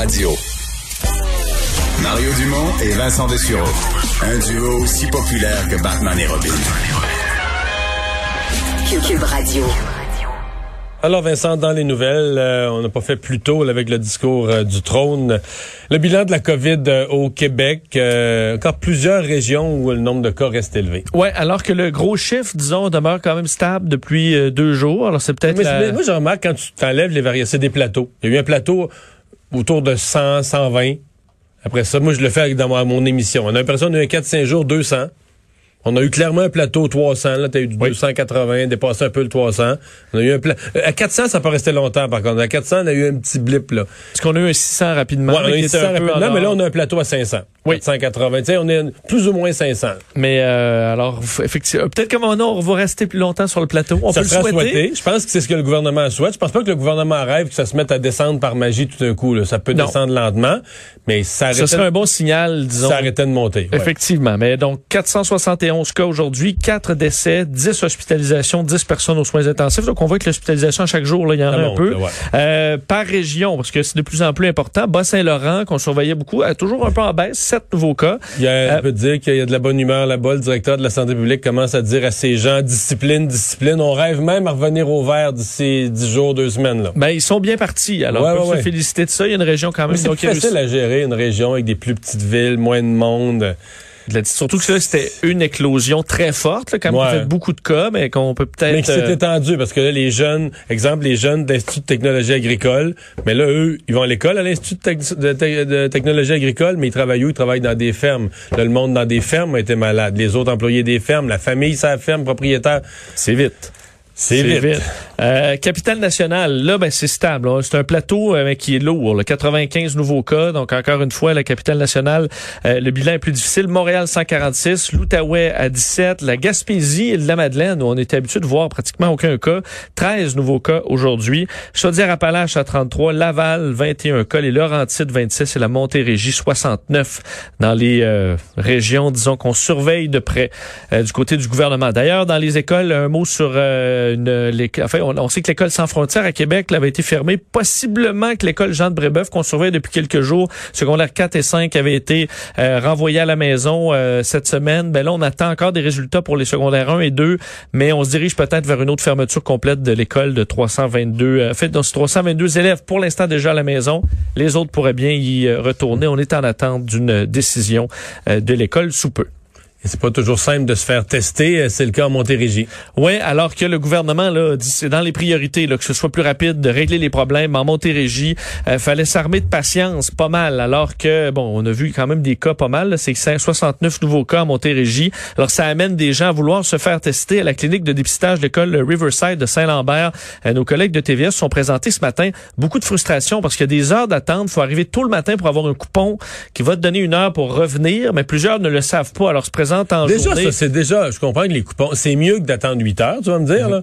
Radio. Mario Dumont et Vincent Dessureau. Un duo aussi populaire que Batman et Robin. Cube Radio. Alors Vincent, dans les nouvelles, euh, on n'a pas fait plus tôt là, avec le discours euh, du trône. Le bilan de la COVID euh, au Québec, encore plusieurs régions où le nombre de cas reste élevé. Ouais, alors que le gros chiffre, disons, demeure quand même stable depuis deux jours. Alors c'est peut-être. Mais, moi, je remarque quand tu t'enlèves les variations, c'est des plateaux. Il y a eu un plateau autour de 100, 120. Après ça, moi, je le fais dans mon émission. On a l'impression eu 4-5 jours, 200. On a eu clairement un plateau 300. Là, t'as eu du 280, dépassé un peu le 300. On a eu un pla... Euh, à 400, ça peut rester longtemps, par contre. À 400, on a eu un petit blip, là. Parce qu'on a eu un 600 rapidement. Ouais, on a eu 600 rapidement, mais là, on a un plateau à 500. Oui. 480. Tu sais, on est plus ou moins 500. Mais, euh, alors, effectivement, peut-être que maintenant, on va rester plus longtemps sur le plateau. On ça peut le souhaiter. Je pense que c'est ce que le gouvernement souhaite. Je pense pas que le gouvernement rêve que ça se mette à descendre par magie tout d'un coup, là. Ça peut descendre lentement, mais ça Ce serait un bon signal, disons. Ça arrêtait de monter. Effectivement. Mais donc, 471 cas aujourd'hui 4 décès, 10 hospitalisations, 10 personnes aux soins intensifs. Donc, on voit que l'hospitalisation chaque jour, là, il y en a un peu. Euh, par région, parce que c'est de plus en plus important. Bas-Saint-Laurent, qu'on surveillait beaucoup, a toujours un peu en baisse, 7 nouveaux cas. Il y a, euh, peut dire qu'il y a de la bonne humeur là-bas. Le directeur de la santé publique commence à dire à ces gens, discipline, discipline. On rêve même à revenir au vert d'ici 10 jours, 2 semaines. Là. Ben, ils sont bien partis. Alors, on peut se féliciter de ça. Il y a une région quand même. C'est facile à gérer, une région avec des plus petites villes, moins de monde. Surtout que là, c'était une éclosion très forte, là, quand même, fait beaucoup de cas, mais qu'on peut peut-être... Mais s'est euh, étendu, parce que là, les jeunes, exemple, les jeunes d'Institut de technologie agricole, mais là, eux, ils vont à l'école à l'Institut de, technologie agricole, mais ils travaillent où? Ils travaillent dans des fermes. Là, le monde dans des fermes a été malade. Les autres employés des fermes, la famille, sa ferme, propriétaire, c'est vite. C'est vite. Euh, Capitale nationale, là, ben, c'est stable. C'est un plateau euh, qui est lourd. Là. 95 nouveaux cas. Donc, encore une fois, la capitale nationale, euh, le bilan est plus difficile. Montréal, 146. L'Outaouais à 17. La Gaspésie et la Madeleine, où on était habitué de voir pratiquement aucun cas. 13 nouveaux cas aujourd'hui. Chaudière-Appalaches à 33. Laval, 21 cas. Les Laurentides, 26. Et la Montérégie, 69 dans les régions, disons, qu'on surveille de près du côté du gouvernement. D'ailleurs, dans les écoles, un mot sur on, sait que l'école sans frontières à Québec avait été fermée. Possiblement que l'école Jean de Brébeuf, qu'on surveille depuis quelques jours, secondaire 4 et 5, avait été euh, renvoyée à la maison euh, cette semaine. Ben là, on attend encore des résultats pour les secondaires 1 et 2, mais on se dirige peut-être vers une autre fermeture complète de l'école de 322. Euh, fait, dans 322 élèves pour l'instant déjà à la maison. Les autres pourraient bien y retourner. On est en attente d'une décision de l'école sous peu. C'est pas toujours simple de se faire tester. Euh, c'est le cas en Montérégie. Oui, alors que le gouvernement là dit c'est dans les priorités là, que ce soit plus rapide de régler les problèmes en Montérégie. Euh, fallait s'armer de patience, pas mal. Alors que bon, on a vu quand même des cas pas mal. C'est 69 nouveaux cas en Montérégie. Alors ça amène des gens à vouloir se faire tester à la clinique de dépistage de l'école Riverside de Saint-Lambert. Euh, nos collègues de TVS sont présentés ce matin. Beaucoup de frustration parce qu'il y a des heures d'attente. Faut arriver tôt le matin pour avoir un coupon qui va te donner une heure pour revenir, mais plusieurs ne le savent pas. Alors se déjà, ça, c'est déjà, je comprends que les coupons, c'est mieux que d'attendre 8 heures, tu vas me dire, là.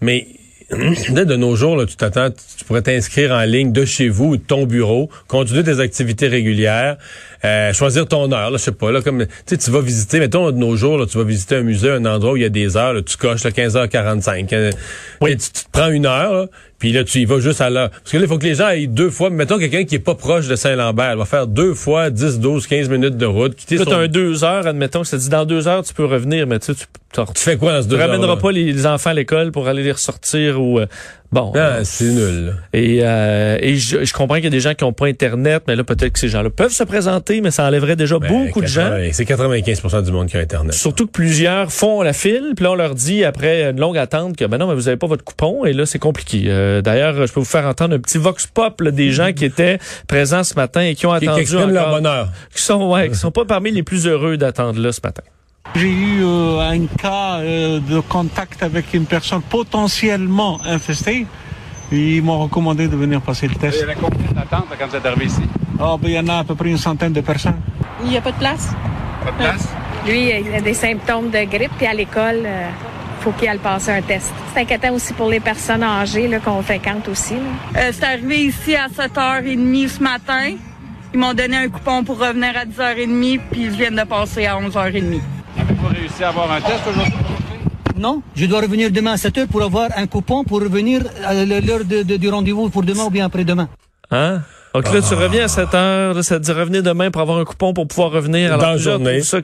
Mais de nos jours, là, tu t'attends, tu pourrais t'inscrire en ligne de chez vous ou de ton bureau, continuer tes activités régulières, euh, choisir ton heure, là, je sais pas, là, comme, tu vas visiter, mettons, de nos jours, là, tu vas visiter un musée, un endroit où il y a des heures, là, tu coches, là, 15h45. Euh, oui. tu, te prends une heure, là, puis là, tu y vas juste à l'heure. Parce que là, il faut que les gens aillent deux fois. Mettons quelqu'un qui est pas proche de Saint-Lambert, il va faire deux fois 10, 12, 15 minutes de route. Quitter son... un deux heures, admettons, ça dit dans deux heures, tu peux revenir, mais tu, tu, tu fais quoi dans ce deux heures? Tu ramèneras pas les, enfants à l'école pour aller les ressortir ou, euh, bon. Ah, c'est nul. Et, euh, et je, je, comprends qu'il y a des gens qui ont pas Internet, mais là, peut-être que ces gens-là peuvent se présenter, mais ça enlèverait déjà ben, beaucoup de gens. C'est 95 du monde qui a Internet. Surtout que plusieurs font la file, puis là, on leur dit, après une longue attente, que, ben non, mais vous avez pas votre coupon, et là, c'est compliqué. Euh, D'ailleurs, je peux vous faire entendre un petit vox pop là, des gens qui étaient présents ce matin et qui ont attendu qui leur bonheur. Qui sont ouais, qui sont pas parmi les plus heureux d'attendre là ce matin. J'ai eu euh, un cas euh, de contact avec une personne potentiellement infestée. Ils m'ont recommandé de venir passer le test. Il y a combien d'attentes quand vous êtes arrivé ici? Oh, ben, il y en a à peu près une centaine de personnes. Il n'y a pas de place? Pas de place? Lui, il a des symptômes de grippe, puis à l'école, euh, faut qu'il aille passer un test. C'est inquiétant aussi pour les personnes âgées qu'on fréquente aussi. Euh, c'est arrivé ici à 7h30 ce matin. Ils m'ont donné un coupon pour revenir à 10h30, puis ils viennent de passer à 11h30. Avez-vous réussi à avoir un test aujourd'hui? Non, je dois revenir demain à 7h pour avoir un coupon pour revenir à l'heure du rendez-vous pour demain ou bien après-demain. Hein? Donc là, tu reviens à 7 heures, là, ça te dit revenir demain pour avoir un coupon pour pouvoir revenir. Dans la journée. ça-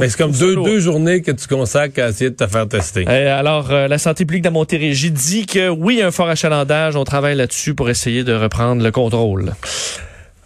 Mais c'est comme deux, deux journées que tu consacres à essayer de te faire tester. Euh, alors, euh, la santé publique de Montérégie dit que oui, il y a un fort achalandage. On travaille là-dessus pour essayer de reprendre le contrôle.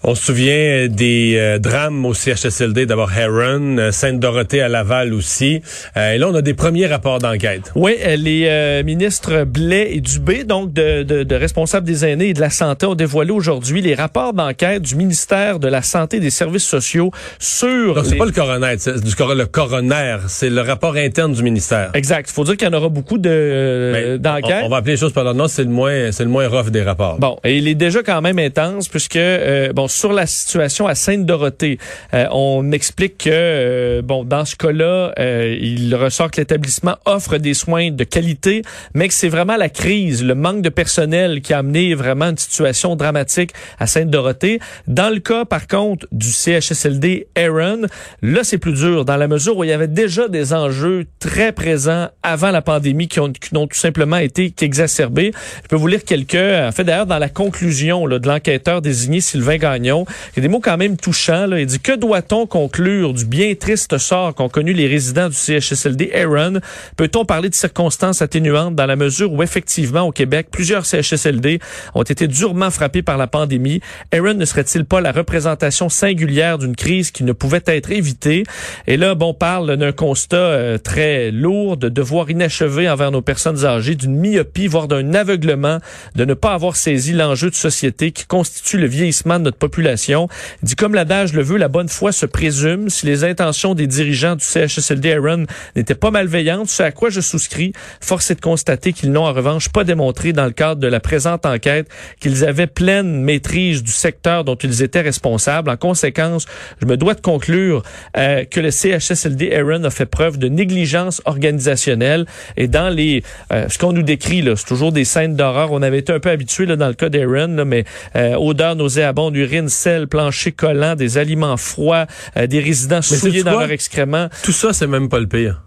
On se souvient des euh, drames au CHSLD, d'abord Heron, euh, Sainte-Dorothée à Laval aussi. Euh, et là, on a des premiers rapports d'enquête. Oui, euh, les euh, ministres Blais et Dubé, donc de, de, de responsables des aînés et de la santé, ont dévoilé aujourd'hui les rapports d'enquête du ministère de la Santé et des Services sociaux sur Donc, c'est les- pas le coroner, c'est du cor- le coroner, c'est le rapport interne du ministère. Exact. Il faut dire qu'il y en aura beaucoup de euh, d'enquêtes. on, on va appeler les choses par leur nom, c'est le moins, c'est le moins rough des rapports. Bon, et il est déjà quand même intense puisque euh, sur la situation à Sainte-Dorothée, euh, on explique que euh, bon dans ce cas-là, euh, il ressort que l'établissement offre des soins de qualité, mais que c'est vraiment la crise, le manque de personnel qui a amené vraiment une situation dramatique à Sainte-Dorothée. Dans le cas par contre du CHSLD Aaron, là c'est plus dur dans la mesure où il y avait déjà des enjeux très présents avant la pandémie qui ont, tout simplement été qu'exacerbés. Je peux vous lire quelques, en fait d'ailleurs dans la conclusion de l'enquêteur désigné Sylvain Gagnon, il y a des mots quand même touchants. Là. Il dit que doit-on conclure du bien triste sort qu'ont connu les résidents du CHSLD Aaron? Peut-on parler de circonstances atténuantes dans la mesure où effectivement au Québec plusieurs CHSLD ont été durement frappés par la pandémie? Aaron ne serait-il pas la représentation singulière d'une crise qui ne pouvait être évitée? Et là, bon, on parle d'un constat euh, très lourd de devoirs inachevés envers nos personnes âgées, d'une myopie, voire d'un aveuglement, de ne pas avoir saisi l'enjeu de société qui constitue le vieillissement de notre population. Il dit comme l'adage le veut, la bonne foi se présume. Si les intentions des dirigeants du CHSLD Aaron n'étaient pas malveillantes, ce à quoi je souscris, force est de constater qu'ils n'ont en revanche pas démontré dans le cadre de la présente enquête qu'ils avaient pleine maîtrise du secteur dont ils étaient responsables. En conséquence, je me dois de conclure euh, que le CHSLD Aaron a fait preuve de négligence organisationnelle et dans les euh, ce qu'on nous décrit là, c'est toujours des scènes d'horreur. On avait été un peu habitué dans le cas d'Aaron, mais euh, odeur nauséabonde, urine, sel, plancher collant, des aliments froids, euh, des résidents souillés dans leurs excréments. Tout ça, c'est même pas le pire.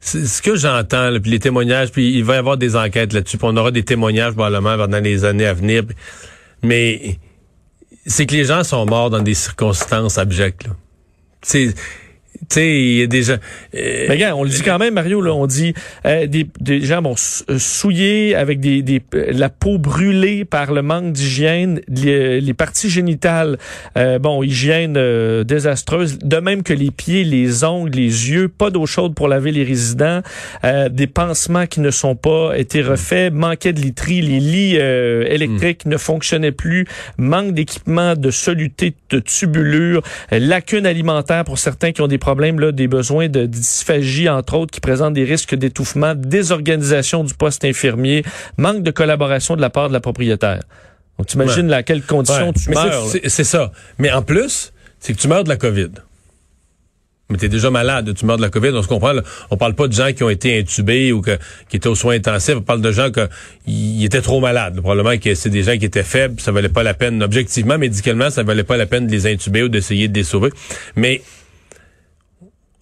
C'est ce que j'entends, puis les témoignages, puis il va y avoir des enquêtes là-dessus, puis on aura des témoignages probablement pendant les années à venir. Mais c'est que les gens sont morts dans des circonstances abjectes. Là. C'est, tu sais, il y a des gens. euh, Mais regarde, on le dit quand même, Mario, là, on dit euh, des, des gens bon, euh, souillés avec des, des euh, la peau brûlée par le manque d'hygiène, les, les parties génitales, euh, bon, hygiène euh, désastreuse, de même que les pieds, les ongles, les yeux, pas d'eau chaude pour laver les résidents, euh, des pansements qui ne sont pas été refaits, manquait de literie, les lits euh, électriques ne fonctionnaient plus, manque d'équipement de soluté, de tubulure, euh, lacunes alimentaires pour certains qui ont des problèmes, là, des besoins de dysphagie, entre autres, qui présentent des risques d'étouffement, désorganisation du poste infirmier, manque de collaboration de la part de la propriétaire. Donc, tu imagines Ouais. dans quelles conditions Ouais. tu Mais meurs. C'est ça. Mais en plus, c'est que tu meurs de la COVID. Mais t'es déjà malade, tu meurs de la COVID. On se comprend. Là. On parle pas de gens qui ont été intubés ou que, qui étaient aux soins intensifs. On parle de gens qui étaient trop malades. Probablement que c'est des gens qui étaient faibles. Ça valait pas la peine. Objectivement, médicalement, ça valait pas la peine de les intuber ou d'essayer de les sauver. Mais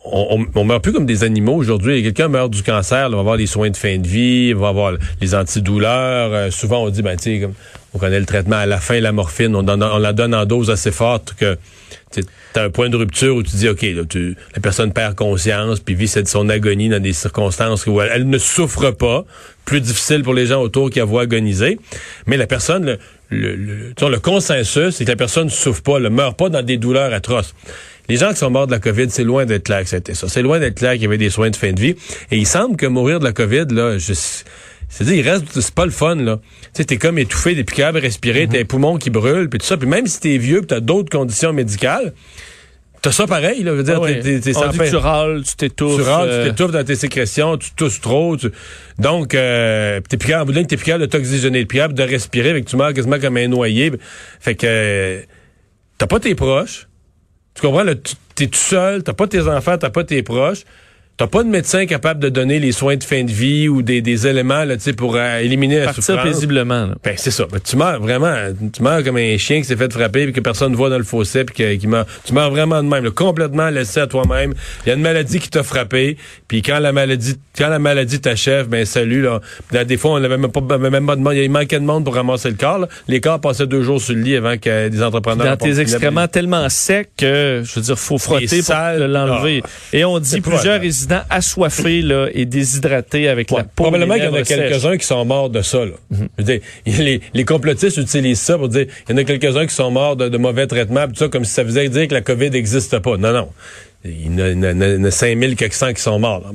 on, on, meurt plus comme des animaux aujourd'hui. Quelqu'un meurt du cancer, là, on va avoir les soins de fin de vie, on va avoir les antidouleurs. Euh, souvent, on dit, ben, tu sais, on connaît le traitement à la fin, la morphine, on, on la donne en dose assez forte que tu as un point de rupture où tu dis, OK, là, tu, la personne perd conscience, puis vit cette, son agonie dans des circonstances où elle, ne souffre pas. Plus difficile pour les gens autour qui la voient agoniser. Mais la personne, le, le, le, le consensus, c'est que la personne ne souffre pas, ne meurt pas dans des douleurs atroces. Les gens qui sont morts de la COVID, c'est loin d'être clair que c'était ça. C'est loin d'être clair qu'il y avait des soins de fin de vie. Et il semble que mourir de la COVID, là, je, c'est-à-dire, il reste, c'est pas le fun, là. Tu sais, t'es comme étouffé, t'es plus capable de respirer, t'as les poumons qui brûlent, puis tout ça. Puis même si t'es vieux, puis t'as d'autres conditions médicales, t'as ça pareil, là. Je veux dire, Ah ouais. t'es, tu râles, tu t'étouffes. Tu râles, euh, tu t'étouffes dans tes sécrétions, tu tousses trop. tu- Donc, euh, t'es plus capable, t'es plus capable de t'oxygéner, t'es plus capable de respirer, avec tu meurs quasiment comme un noyé. Fait que euh, t'as pas tes proches. Tu comprends? Là, tu- t'es tout seul, t'as pas tes enfants, t'as pas tes proches. T'as pas de médecin capable de donner les soins de fin de vie ou des, des éléments là, tu sais, pour euh, éliminer la Partir souffrance? paisiblement. là. Ben, c'est ça. Ben, tu meurs vraiment, tu meurs comme un chien qui s'est fait frapper puis que personne ne voit dans le fossé puis qui meurt. Tu meurs vraiment de même, là, complètement laissé à toi-même. Il y a une maladie qui t'a frappé puis quand la maladie, quand la maladie t'achève, ben salut là. Là, des fois, on n'avait même pas, même pas de monde. Il manquait de monde pour ramasser le corps. là. Les corps passaient deux jours sur le lit avant que des entrepreneurs. Dans tes excréments tellement secs que, je veux dire, faut frotter pour l'enlever. Ah. Et on dit plusieurs épouvantable. Résidents assoiffés là, et déshydratés avec la peau. Probablement qu'il y en a quelques-uns qui sont morts de ça. Là. Je veux dire, les, les complotistes utilisent ça pour dire il y en a quelques-uns qui sont morts de, de mauvais traitements, tout ça, comme si ça faisait dire que la COVID n'existe pas. Non, non. Il y en a, il y en a- il y en a 5000 quelques cents qui sont morts. là.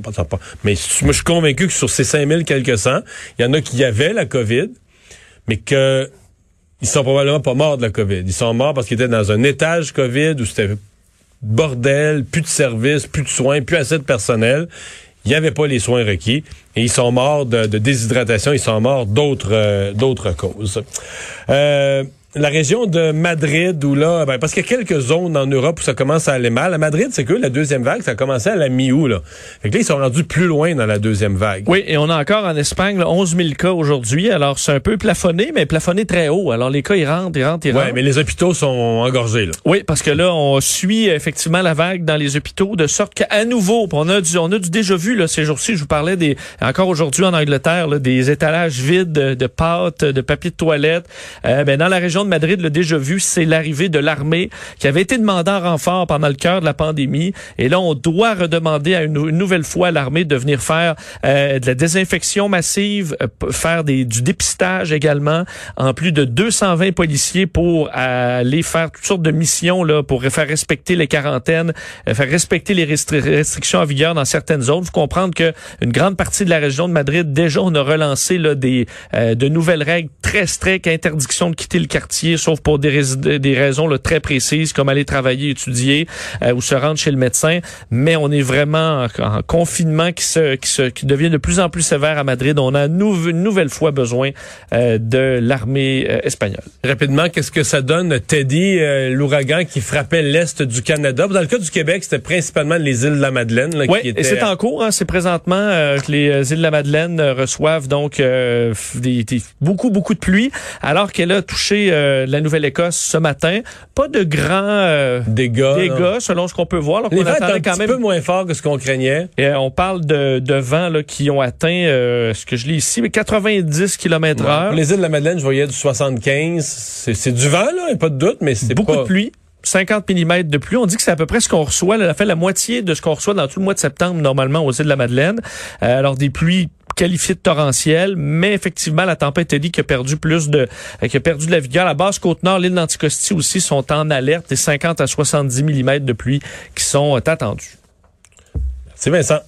Mais moi, je suis convaincu que sur ces 5000 quelques cents, il y en a qui avaient la COVID, mais que ils sont probablement pas morts de la COVID. Ils sont morts parce qu'ils étaient dans un étage COVID où c'était bordel, plus de services, plus de soins, plus assez de personnel. Il n'y avait pas les soins requis et ils sont morts de, déshydratation, ils sont morts d'autres euh, d'autres causes. Euh, la région de Madrid, où là, ben, parce qu'il y a quelques zones en Europe où ça commence à aller mal. À Madrid, c'est que la deuxième vague, ça a commencé à la mi-août. Là. Fait que là, ils sont rendus plus loin dans la deuxième vague. Oui, et on a encore en Espagne là, 11 000 cas aujourd'hui. Alors, c'est un peu plafonné, mais plafonné très haut. Alors, les cas, ils rentrent, ils rentrent, ils rentrent. mais les hôpitaux sont engorgés. Là. Oui, parce que là, on suit effectivement la vague dans les hôpitaux de sorte qu'à nouveau, on a du, on a du déjà vu là, ces jours-ci. Je vous parlais des encore aujourd'hui en Angleterre là, des étalages vides de, de pâtes, de papier de toilette. Euh, ben, dans la région de Madrid, le déjà vu, c'est l'arrivée de l'armée qui avait été demandée en renfort pendant le cœur de la pandémie. Et là, on doit redemander à une, nouvelle fois à l'armée de venir faire euh, de la désinfection massive, euh, faire des, du dépistage également, en plus de 220 policiers pour aller faire toutes sortes de missions là pour faire respecter les quarantaines, euh, faire respecter les restri- restrictions en vigueur dans certaines zones. Faut comprendre que une grande partie de la région de Madrid déjà on a relancé là des euh, de nouvelles règles très strictes, interdiction de quitter le quartier sauf pour des, rais- des raisons là, très précises comme aller travailler, étudier euh, ou se rendre chez le médecin. Mais on est vraiment en, en confinement qui se qui se qui devient de plus en plus sévère à Madrid. On a nou- une nouvelle fois besoin euh, de l'armée euh, espagnole. Rapidement, qu'est-ce que ça donne, Teddy, euh, l'ouragan qui frappait l'est du Canada? Dans le cas du Québec, c'était principalement les îles de la Madeleine. Là, Oui, qui et étaient- c'est en cours. Hein, c'est présentement que les îles de la Madeleine reçoivent donc euh, des- beaucoup, beaucoup de pluie, alors qu'elle a touché euh, la Nouvelle-Écosse ce matin. Pas de grands euh, dégâts. dégâts, selon ce qu'on peut voir. Alors Les vents étaient attendait un quand même. peu moins forts que ce qu'on craignait. Et, euh, on parle de, de vents là, qui ont atteint, euh, ce que je lis ici, mais 90 km Pour heure. les îles de la Madeleine, je voyais du 75. C'est c'est du vent, là, pas de doute, mais c'est Beaucoup pas... de pluie. 50 mm de pluie. On dit que c'est à peu près ce qu'on reçoit. Là, fait la moitié de ce qu'on reçoit dans tout le mois de septembre, normalement, aux îles de la Madeleine. Euh, alors, des pluies qualifiées de torrentielles, mais effectivement, la tempête Eddie qui a perdu plus de, euh, qui a perdu de la vigueur. La basse Côte-Nord, l'île d'Anticosti aussi sont en alerte et 50 à 70 mm de pluie qui sont attendus. C'est Vincent.